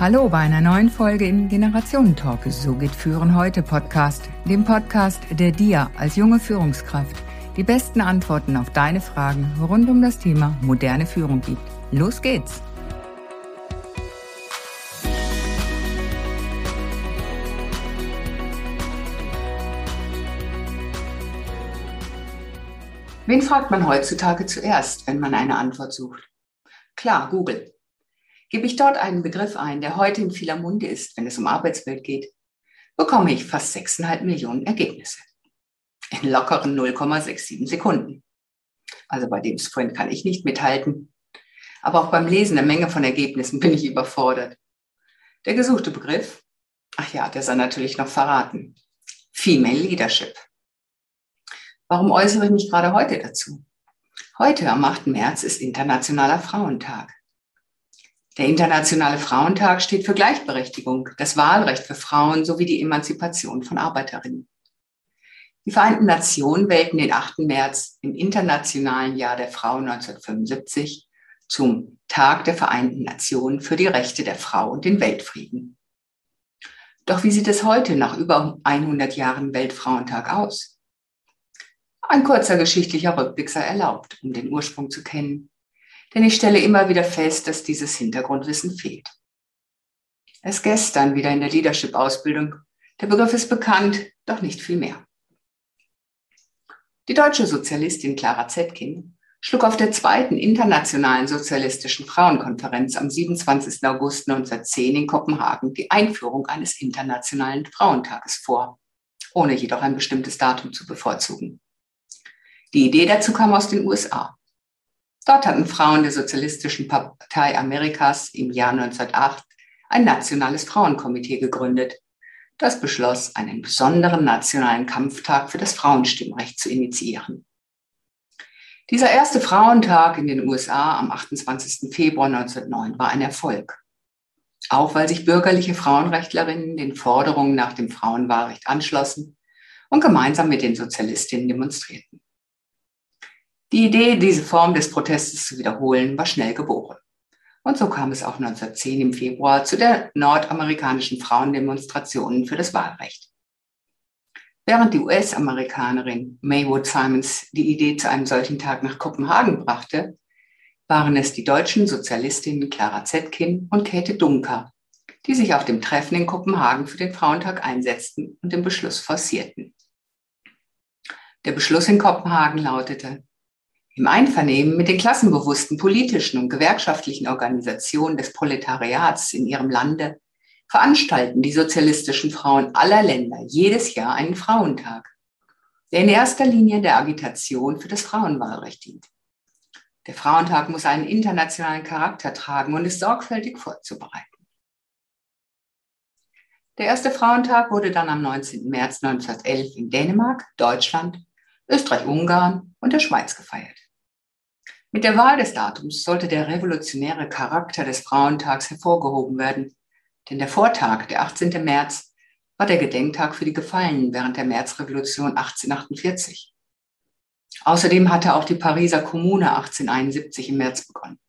Hallo bei einer neuen Folge im Generationentalk. So geht Führen heute Podcast, dem Podcast, der dir als junge Führungskraft die besten Antworten auf deine Fragen rund um das Thema moderne Führung gibt. Los geht's! Wen fragt man heutzutage zuerst, wenn man eine Antwort sucht? Klar, Google. Gebe ich dort einen Begriff ein, der heute in vieler Munde ist, wenn es um Arbeitswelt geht, bekomme ich fast 6,5 Millionen Ergebnisse. In lockeren 0,67 Sekunden. Also bei dem Sprint kann ich nicht mithalten. Aber auch beim Lesen der Menge von Ergebnissen bin ich überfordert. Der gesuchte Begriff, ach ja, der soll natürlich noch verraten. Female Leadership. Warum äußere ich mich gerade heute dazu? Heute, am 8. März, ist Internationaler Frauentag. Der Internationale Frauentag steht für Gleichberechtigung, das Wahlrecht für Frauen sowie die Emanzipation von Arbeiterinnen. Die Vereinten Nationen wählten den 8. März im Internationalen Jahr der Frau 1975 zum Tag der Vereinten Nationen für die Rechte der Frau und den Weltfrieden. Doch wie sieht es heute nach über 100 Jahren Weltfrauentag aus? Ein kurzer geschichtlicher Rückblick sei erlaubt, um den Ursprung zu kennen denn ich stelle immer wieder fest, dass dieses Hintergrundwissen fehlt. Erst gestern wieder in der Leadership-Ausbildung. Der Begriff ist bekannt, doch nicht viel mehr. Die deutsche Sozialistin Clara Zetkin schlug auf der zweiten internationalen sozialistischen Frauenkonferenz am 27. August 1910 in Kopenhagen die Einführung eines internationalen Frauentages vor, ohne jedoch ein bestimmtes Datum zu bevorzugen. Die Idee dazu kam aus den USA. Dort hatten Frauen der Sozialistischen Partei Amerikas im Jahr 1908 ein nationales Frauenkomitee gegründet. Das beschloss, einen besonderen nationalen Kampftag für das Frauenstimmrecht zu initiieren. Dieser erste Frauentag in den USA am 28. Februar 1909 war ein Erfolg. Auch weil sich bürgerliche Frauenrechtlerinnen den Forderungen nach dem Frauenwahlrecht anschlossen und gemeinsam mit den Sozialistinnen demonstrierten. Die Idee, diese Form des Protestes zu wiederholen, war schnell geboren. Und so kam es auch 1910 im Februar zu der nordamerikanischen Frauendemonstrationen für das Wahlrecht. Während die US-Amerikanerin Maywood Simons die Idee zu einem solchen Tag nach Kopenhagen brachte, waren es die deutschen Sozialistinnen Clara Zetkin und Käthe Dunker, die sich auf dem Treffen in Kopenhagen für den Frauentag einsetzten und den Beschluss forcierten. Der Beschluss in Kopenhagen lautete, im Einvernehmen mit den klassenbewussten politischen und gewerkschaftlichen Organisationen des Proletariats in ihrem Lande veranstalten die sozialistischen Frauen aller Länder jedes Jahr einen Frauentag, der in erster Linie der Agitation für das Frauenwahlrecht dient. Der Frauentag muss einen internationalen Charakter tragen und ist sorgfältig vorzubereiten. Der erste Frauentag wurde dann am 19. März 1911 in Dänemark, Deutschland, Österreich-Ungarn und der Schweiz gefeiert. Mit der Wahl des Datums sollte der revolutionäre Charakter des Frauentags hervorgehoben werden, denn der Vortag, der 18. März, war der Gedenktag für die Gefallenen während der Märzrevolution 1848. Außerdem hatte auch die Pariser Kommune 1871 im März begonnen.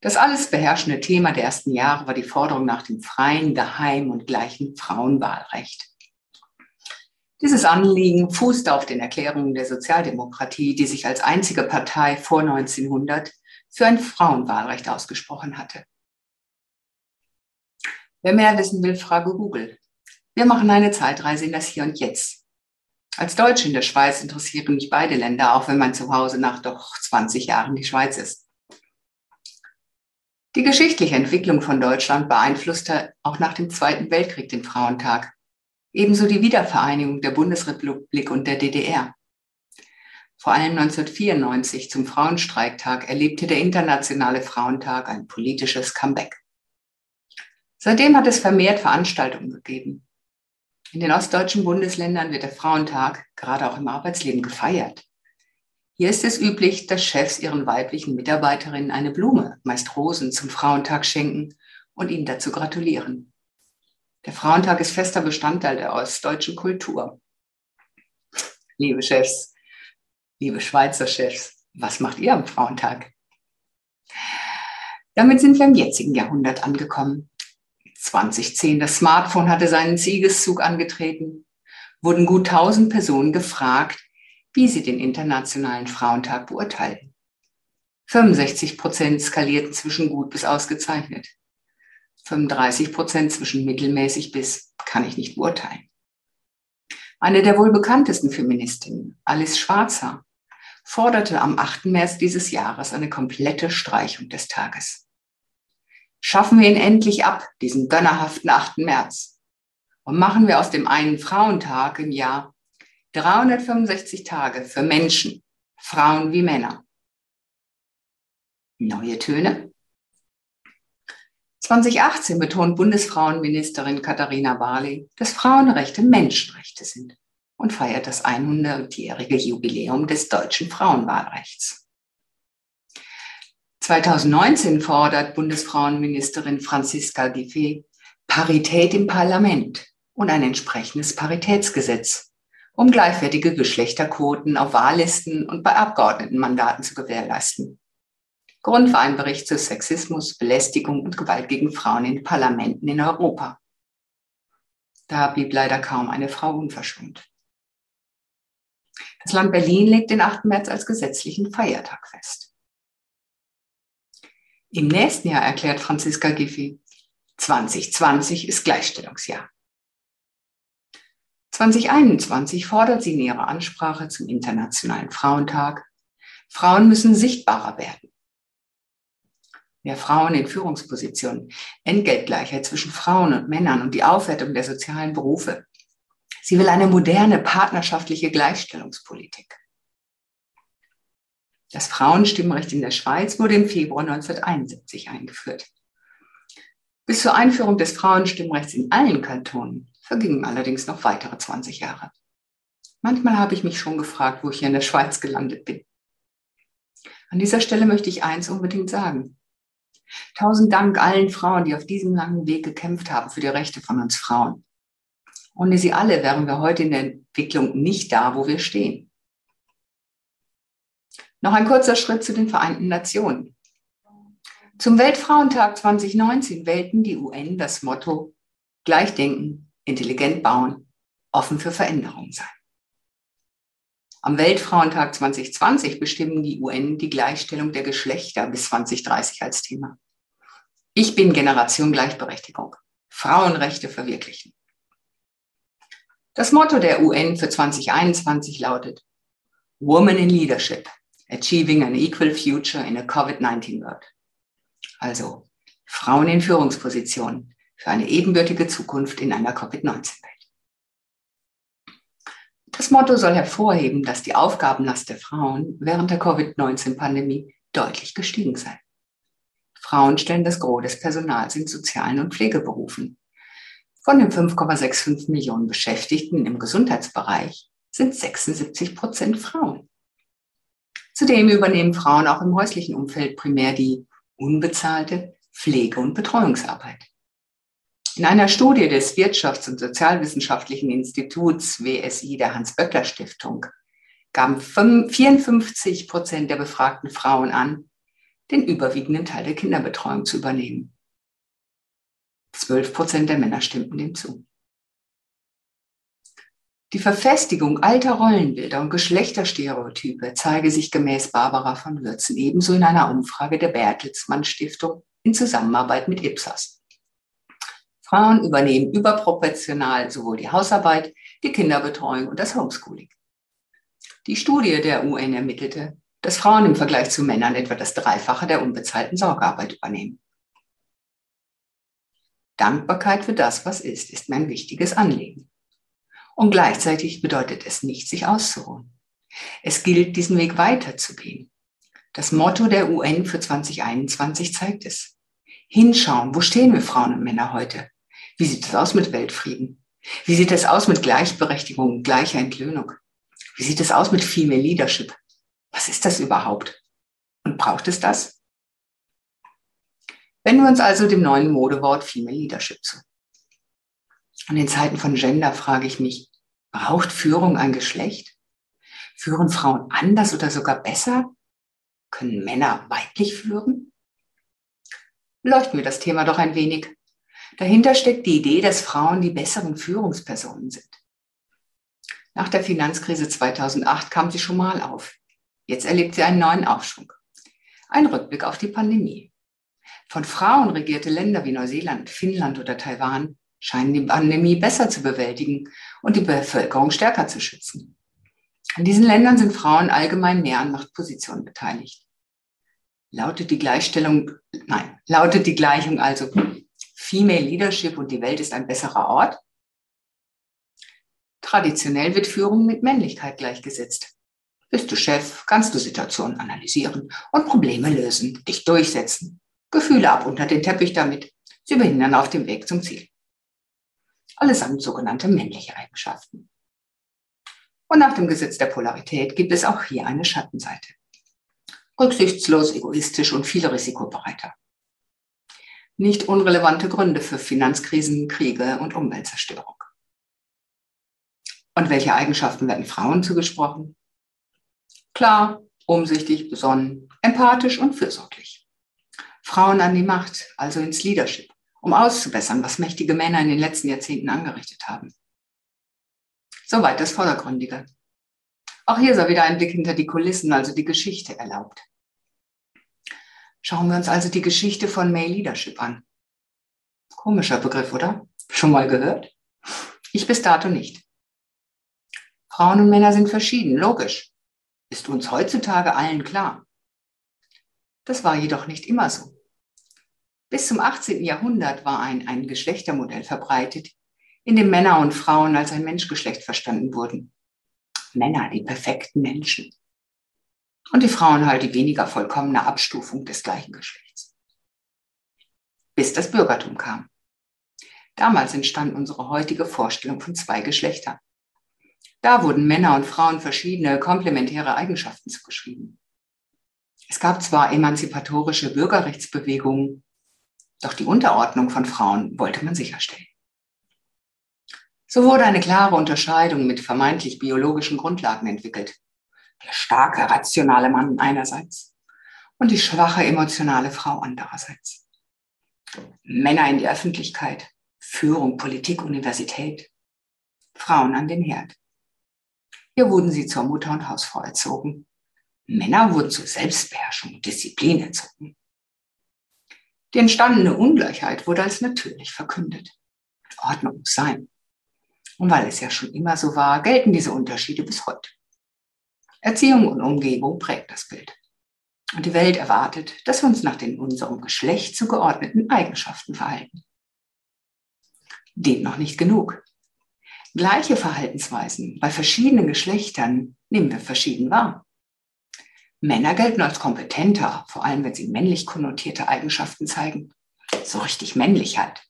Das alles beherrschende Thema der ersten Jahre war die Forderung nach dem freien, geheimen und gleichen Frauenwahlrecht. Dieses Anliegen fußte auf den Erklärungen der Sozialdemokratie, die sich als einzige Partei vor 1900 für ein Frauenwahlrecht ausgesprochen hatte. Wer mehr wissen will, frage Google. Wir machen eine Zeitreise in das Hier und Jetzt. Als Deutsche in der Schweiz interessieren mich beide Länder, auch wenn mein Zuhause nach doch 20 Jahren die Schweiz ist. Die geschichtliche Entwicklung von Deutschland beeinflusste auch nach dem Zweiten Weltkrieg den Frauentag ebenso die Wiedervereinigung der Bundesrepublik und der DDR. Vor allem 1994 zum Frauenstreiktag erlebte der Internationale Frauentag ein politisches Comeback. Seitdem hat es vermehrt Veranstaltungen gegeben. In den ostdeutschen Bundesländern wird der Frauentag gerade auch im Arbeitsleben gefeiert. Hier ist es üblich, dass Chefs ihren weiblichen Mitarbeiterinnen eine Blume, meist Rosen, zum Frauentag schenken und ihnen dazu gratulieren. Der Frauentag ist fester Bestandteil der ostdeutschen Kultur. Liebe Chefs, liebe Schweizer Chefs, was macht ihr am Frauentag? Damit sind wir im jetzigen Jahrhundert angekommen. 2010 das Smartphone hatte seinen Siegeszug angetreten, wurden gut 1000 Personen gefragt, wie sie den Internationalen Frauentag beurteilten. 65 Prozent skalierten zwischen gut bis ausgezeichnet. 35 Prozent zwischen mittelmäßig bis kann ich nicht beurteilen. Eine der wohl bekanntesten Feministinnen, Alice Schwarzer, forderte am 8. März dieses Jahres eine komplette Streichung des Tages. Schaffen wir ihn endlich ab, diesen gönnerhaften 8. März. Und machen wir aus dem einen Frauentag im Jahr 365 Tage für Menschen, Frauen wie Männer. Neue Töne? 2018 betont Bundesfrauenministerin Katharina Barley, dass Frauenrechte Menschenrechte sind und feiert das 100-jährige Jubiläum des deutschen Frauenwahlrechts. 2019 fordert Bundesfrauenministerin Franziska Giffey Parität im Parlament und ein entsprechendes Paritätsgesetz, um gleichwertige Geschlechterquoten auf Wahllisten und bei Abgeordnetenmandaten zu gewährleisten. Grund war ein Bericht zu Sexismus, Belästigung und Gewalt gegen Frauen in Parlamenten in Europa. Da blieb leider kaum eine Frau unverschont. Das Land Berlin legt den 8. März als gesetzlichen Feiertag fest. Im nächsten Jahr erklärt Franziska Giffey, 2020 ist Gleichstellungsjahr. 2021 fordert sie in ihrer Ansprache zum Internationalen Frauentag, Frauen müssen sichtbarer werden mehr Frauen in Führungspositionen, Entgeltgleichheit zwischen Frauen und Männern und die Aufwertung der sozialen Berufe. Sie will eine moderne partnerschaftliche Gleichstellungspolitik. Das Frauenstimmrecht in der Schweiz wurde im Februar 1971 eingeführt. Bis zur Einführung des Frauenstimmrechts in allen Kantonen vergingen allerdings noch weitere 20 Jahre. Manchmal habe ich mich schon gefragt, wo ich hier in der Schweiz gelandet bin. An dieser Stelle möchte ich eins unbedingt sagen. Tausend Dank allen Frauen, die auf diesem langen Weg gekämpft haben für die Rechte von uns Frauen. Ohne sie alle wären wir heute in der Entwicklung nicht da, wo wir stehen. Noch ein kurzer Schritt zu den Vereinten Nationen. Zum Weltfrauentag 2019 wählten die UN das Motto Gleichdenken, intelligent bauen, offen für Veränderung sein. Am Weltfrauentag 2020 bestimmen die UN die Gleichstellung der Geschlechter bis 2030 als Thema. Ich bin Generation Gleichberechtigung. Frauenrechte verwirklichen. Das Motto der UN für 2021 lautet Woman in Leadership, Achieving an Equal Future in a COVID-19 World. Also Frauen in Führungspositionen für eine ebenbürtige Zukunft in einer Covid-19-Welt. Das Motto soll hervorheben, dass die Aufgabenlast der Frauen während der Covid-19-Pandemie deutlich gestiegen sei. Frauen stellen das Gros des Personals in sozialen und Pflegeberufen. Von den 5,65 Millionen Beschäftigten im Gesundheitsbereich sind 76 Prozent Frauen. Zudem übernehmen Frauen auch im häuslichen Umfeld primär die unbezahlte Pflege- und Betreuungsarbeit. In einer Studie des Wirtschafts- und Sozialwissenschaftlichen Instituts WSI der Hans-Böckler-Stiftung gaben 54 Prozent der befragten Frauen an, den überwiegenden Teil der Kinderbetreuung zu übernehmen. 12 Prozent der Männer stimmten dem zu. Die Verfestigung alter Rollenbilder und Geschlechterstereotype zeige sich gemäß Barbara von Würzen ebenso in einer Umfrage der Bertelsmann Stiftung in Zusammenarbeit mit Ipsos. Frauen übernehmen überproportional sowohl die Hausarbeit, die Kinderbetreuung und das Homeschooling. Die Studie der UN ermittelte, dass Frauen im Vergleich zu Männern etwa das Dreifache der unbezahlten Sorgearbeit übernehmen. Dankbarkeit für das, was ist, ist mein wichtiges Anliegen. Und gleichzeitig bedeutet es nicht, sich auszuruhen. Es gilt, diesen Weg weiterzugehen. Das Motto der UN für 2021 zeigt es. Hinschauen, wo stehen wir Frauen und Männer heute? Wie sieht es aus mit Weltfrieden? Wie sieht es aus mit Gleichberechtigung gleicher Entlöhnung? Wie sieht es aus mit Female Leadership? Was ist das überhaupt? Und braucht es das? Wenden wir uns also dem neuen Modewort Female Leadership zu. Und in Zeiten von Gender frage ich mich, braucht Führung ein Geschlecht? Führen Frauen anders oder sogar besser? Können Männer weiblich führen? Beleuchten wir das Thema doch ein wenig. Dahinter steckt die Idee, dass Frauen die besseren Führungspersonen sind. Nach der Finanzkrise 2008 kam sie schon mal auf. Jetzt erlebt sie einen neuen Aufschwung. Ein Rückblick auf die Pandemie. Von Frauen regierte Länder wie Neuseeland, Finnland oder Taiwan scheinen die Pandemie besser zu bewältigen und die Bevölkerung stärker zu schützen. In diesen Ländern sind Frauen allgemein mehr an Machtpositionen beteiligt. Lautet die Gleichstellung, nein, lautet die Gleichung also Female Leadership und die Welt ist ein besserer Ort? Traditionell wird Führung mit Männlichkeit gleichgesetzt. Bist du Chef, kannst du Situationen analysieren und Probleme lösen, dich durchsetzen, Gefühle ab unter den Teppich damit. Sie behindern auf dem Weg zum Ziel. Allesamt sogenannte männliche Eigenschaften. Und nach dem Gesetz der Polarität gibt es auch hier eine Schattenseite. Rücksichtslos, egoistisch und viel risikobereiter. Nicht unrelevante Gründe für Finanzkrisen, Kriege und Umweltzerstörung. Und welche Eigenschaften werden Frauen zugesprochen? Klar, umsichtig, besonnen, empathisch und fürsorglich. Frauen an die Macht, also ins Leadership, um auszubessern, was mächtige Männer in den letzten Jahrzehnten angerichtet haben. Soweit das Vordergründige. Auch hier sei wieder ein Blick hinter die Kulissen, also die Geschichte erlaubt. Schauen wir uns also die Geschichte von Male Leadership an. Komischer Begriff, oder? Schon mal gehört? Ich bis dato nicht. Frauen und Männer sind verschieden, logisch. Ist uns heutzutage allen klar. Das war jedoch nicht immer so. Bis zum 18. Jahrhundert war ein, ein Geschlechtermodell verbreitet, in dem Männer und Frauen als ein Menschgeschlecht verstanden wurden. Männer, die perfekten Menschen. Und die Frauen halt die weniger vollkommene Abstufung des gleichen Geschlechts. Bis das Bürgertum kam. Damals entstand unsere heutige Vorstellung von zwei Geschlechtern. Da wurden Männer und Frauen verschiedene komplementäre Eigenschaften zugeschrieben. Es gab zwar emanzipatorische Bürgerrechtsbewegungen, doch die Unterordnung von Frauen wollte man sicherstellen. So wurde eine klare Unterscheidung mit vermeintlich biologischen Grundlagen entwickelt. Der starke, rationale Mann einerseits und die schwache, emotionale Frau andererseits. Männer in die Öffentlichkeit, Führung, Politik, Universität, Frauen an den Herd. Hier wurden sie zur Mutter und Hausfrau erzogen. Männer wurden zur Selbstbeherrschung und Disziplin erzogen. Die entstandene Ungleichheit wurde als natürlich verkündet. Ordnung muss sein. Und weil es ja schon immer so war, gelten diese Unterschiede bis heute. Erziehung und Umgebung prägt das Bild. Und die Welt erwartet, dass wir uns nach den unserem Geschlecht zugeordneten Eigenschaften verhalten. Dem noch nicht genug. Gleiche Verhaltensweisen bei verschiedenen Geschlechtern nehmen wir verschieden wahr. Männer gelten als kompetenter, vor allem wenn sie männlich konnotierte Eigenschaften zeigen. So richtig männlich halt.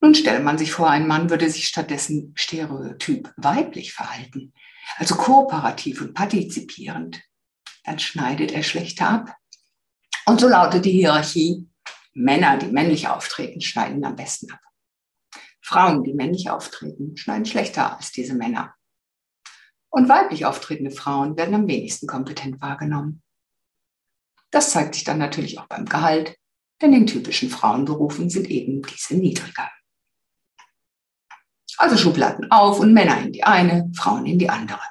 Nun stelle man sich vor, ein Mann würde sich stattdessen stereotyp weiblich verhalten, also kooperativ und partizipierend. Dann schneidet er schlechter ab. Und so lautet die Hierarchie, Männer, die männlich auftreten, schneiden am besten ab. Frauen, die männlich auftreten, schneiden schlechter als diese Männer. Und weiblich auftretende Frauen werden am wenigsten kompetent wahrgenommen. Das zeigt sich dann natürlich auch beim Gehalt, denn in typischen Frauenberufen sind eben diese niedriger. Also Schubladen auf und Männer in die eine, Frauen in die andere.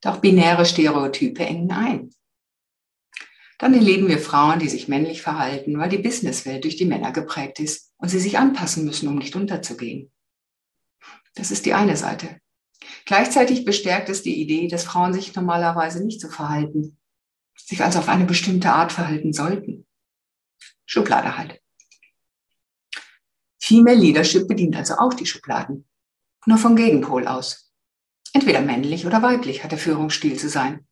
Doch binäre Stereotype engen ein. Dann erleben wir Frauen, die sich männlich verhalten, weil die Businesswelt durch die Männer geprägt ist und sie sich anpassen müssen, um nicht unterzugehen. Das ist die eine Seite. Gleichzeitig bestärkt es die Idee, dass Frauen sich normalerweise nicht so verhalten, sich also auf eine bestimmte Art verhalten sollten. Schublade halt. Female Leadership bedient also auch die Schubladen, nur vom Gegenpol aus. Entweder männlich oder weiblich hat der Führungsstil zu sein.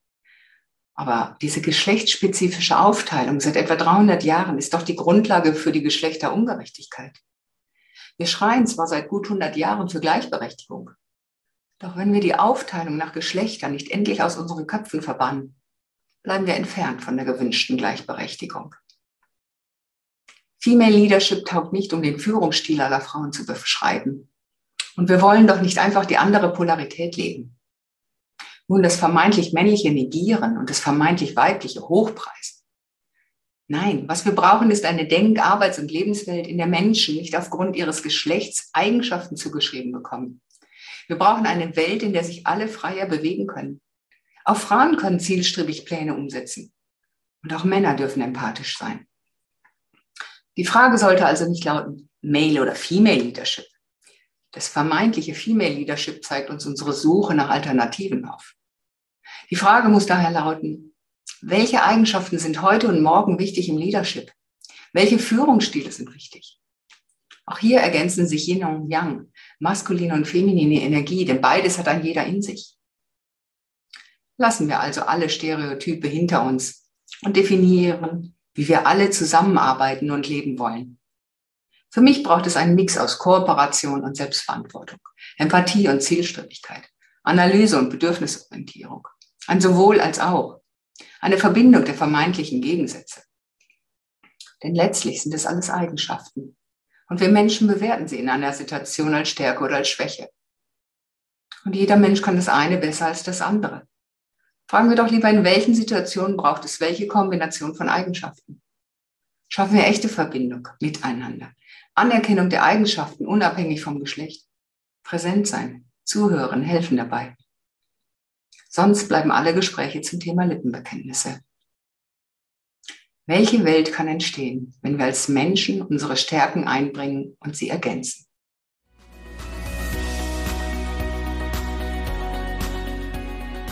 Aber diese geschlechtsspezifische Aufteilung seit etwa 300 Jahren ist doch die Grundlage für die Geschlechterungerechtigkeit. Wir schreien zwar seit gut 100 Jahren für Gleichberechtigung, doch wenn wir die Aufteilung nach Geschlechtern nicht endlich aus unseren Köpfen verbannen, bleiben wir entfernt von der gewünschten Gleichberechtigung. Female Leadership taugt nicht, um den Führungsstil aller Frauen zu beschreiben. Und wir wollen doch nicht einfach die andere Polarität leben. Nun das vermeintlich männliche negieren und das vermeintlich weibliche hochpreisen. Nein, was wir brauchen, ist eine Denk-, Arbeits- und Lebenswelt, in der Menschen nicht aufgrund ihres Geschlechts Eigenschaften zugeschrieben bekommen. Wir brauchen eine Welt, in der sich alle freier bewegen können. Auch Frauen können zielstrebig Pläne umsetzen. Und auch Männer dürfen empathisch sein. Die Frage sollte also nicht lauten Male oder Female Leadership. Das vermeintliche Female Leadership zeigt uns unsere Suche nach Alternativen auf. Die Frage muss daher lauten, welche Eigenschaften sind heute und morgen wichtig im Leadership? Welche Führungsstile sind wichtig? Auch hier ergänzen sich Yin und Yang, maskuline und feminine Energie, denn beides hat ein jeder in sich. Lassen wir also alle Stereotype hinter uns und definieren, wie wir alle zusammenarbeiten und leben wollen. Für mich braucht es einen Mix aus Kooperation und Selbstverantwortung, Empathie und Zielstrebigkeit, Analyse und Bedürfnisorientierung, ein sowohl als auch, eine Verbindung der vermeintlichen Gegensätze. Denn letztlich sind es alles Eigenschaften. Und wir Menschen bewerten sie in einer Situation als Stärke oder als Schwäche. Und jeder Mensch kann das eine besser als das andere. Fragen wir doch lieber, in welchen Situationen braucht es welche Kombination von Eigenschaften? Schaffen wir echte Verbindung miteinander. Anerkennung der Eigenschaften unabhängig vom Geschlecht. Präsent sein, zuhören, helfen dabei. Sonst bleiben alle Gespräche zum Thema Lippenbekenntnisse. Welche Welt kann entstehen, wenn wir als Menschen unsere Stärken einbringen und sie ergänzen?